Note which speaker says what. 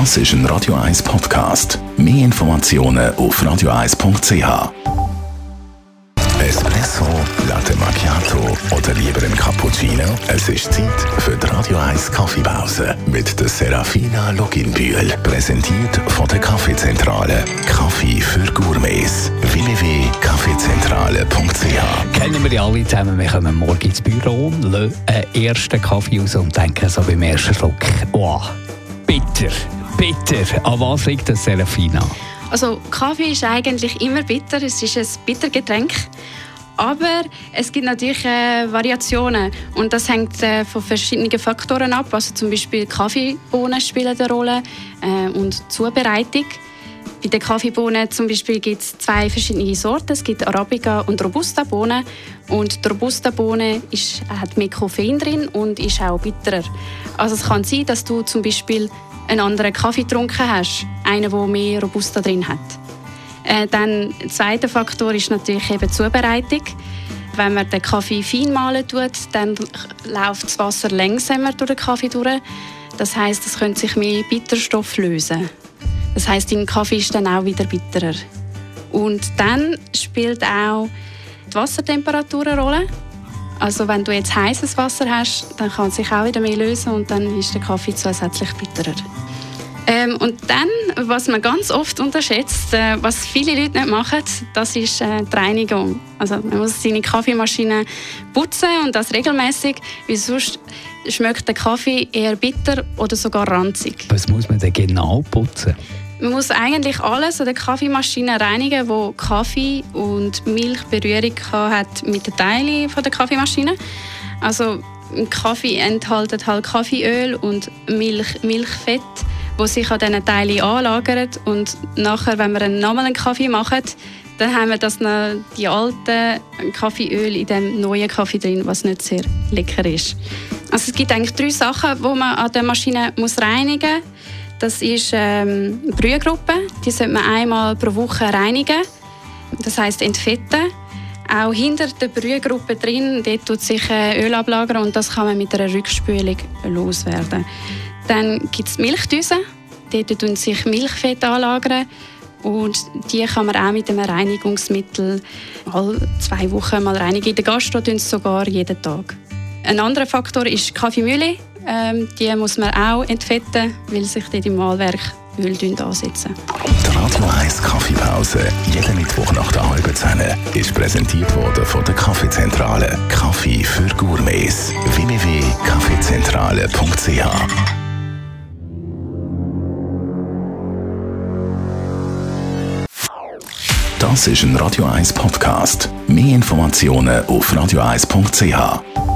Speaker 1: Das ist ein Radio 1 Podcast. Mehr Informationen auf radio1.ch. Espresso, Latte Macchiato oder lieber ein Cappuccino? Es ist Zeit für die Radio 1 Kaffeepause mit der Serafina Loginbühl. Präsentiert von der Kaffeezentrale. Kaffee für Gourmets. www.kaffeezentrale.ch
Speaker 2: Kennen wir ja alle zusammen. Wir kommen morgen ins Büro, lassen einen ersten Kaffee aus und denken so beim ersten Schluck, oh, bitter, bitter. An was liegt das, Serafina?
Speaker 3: Also Kaffee ist eigentlich immer bitter, es ist ein Bittergetränk. Aber es gibt natürlich äh, Variationen und das hängt äh, von verschiedenen Faktoren ab. Also zum Beispiel Kaffeebohnen spielen eine Rolle äh, und Zubereitung. Bei den Kaffeebohnen zum Beispiel gibt es zwei verschiedene Sorten. Es gibt Arabica und Robusta-Bohnen. Und die Robusta-Bohne ist, hat mehr Koffein drin und ist auch bitterer. Also es kann sein, dass du zum Beispiel einen anderen Kaffee getrunken hast, einen, der mehr Robusta drin hat. Äh, dann der zweite Faktor ist natürlich eben die Zubereitung. Wenn man den Kaffee fein mahlen tut, dann läuft das Wasser langsamer durch den Kaffee durch. Das heißt, es könnte sich mehr Bitterstoff lösen. Das heißt, dein Kaffee ist dann auch wieder bitterer. Und dann spielt auch die Wassertemperatur eine Rolle. Also wenn du jetzt heißes Wasser hast, dann kann es sich auch wieder mehr lösen und dann ist der Kaffee zusätzlich bitterer. Ähm, und dann, was man ganz oft unterschätzt, äh, was viele Leute nicht machen, das ist äh, die Reinigung. Also man muss seine Kaffeemaschine putzen und das regelmäßig, weil sonst schmeckt der Kaffee eher bitter oder sogar ranzig.
Speaker 2: Was muss man denn genau putzen?
Speaker 3: Man muss eigentlich alles an der Kaffeemaschine reinigen, wo Kaffee und Milch Berührung hat mit den Teilen der Kaffeemaschine. Also Kaffee enthält halt Kaffeeöl und Milch, Milchfett wo sich an diesen Teilen anlagert. Und nachher, wenn wir einen nochmal einen Kaffee machen, dann haben wir das noch, die alten Kaffeeöl in dem neuen Kaffee drin, was nicht sehr lecker ist. Also es gibt eigentlich drei Sachen, die man an der Maschine muss reinigen muss. Das ist ähm, Brühgruppe. Die sollte man einmal pro Woche reinigen. Das heißt entfetten. Auch hinter der Brühgruppe drin, dort tut sich Öl ablagern und das kann man mit einer Rückspülung loswerden. Dann gibt es Milchdüsen. Dort tun sich Milchfett anlagern. Und die kann man auch mit einem Reinigungsmittel alle zwei Wochen mal reinigen. In der Gastro sogar jeden Tag. Ein anderer Faktor ist Kaffeemühle. Ähm, die muss man auch entfetten, weil sich dort im Mahlwerk Öl ansetzen.
Speaker 1: Die Radio 1 Kaffeepause, jeden Mittwoch nach der halben Zehn, ist präsentiert worden von der Kaffeezentrale. Kaffee für Gourmets. www.kaffeezentrale.ch Das ist ein Radio 1 Podcast. Mehr Informationen auf radio1.ch.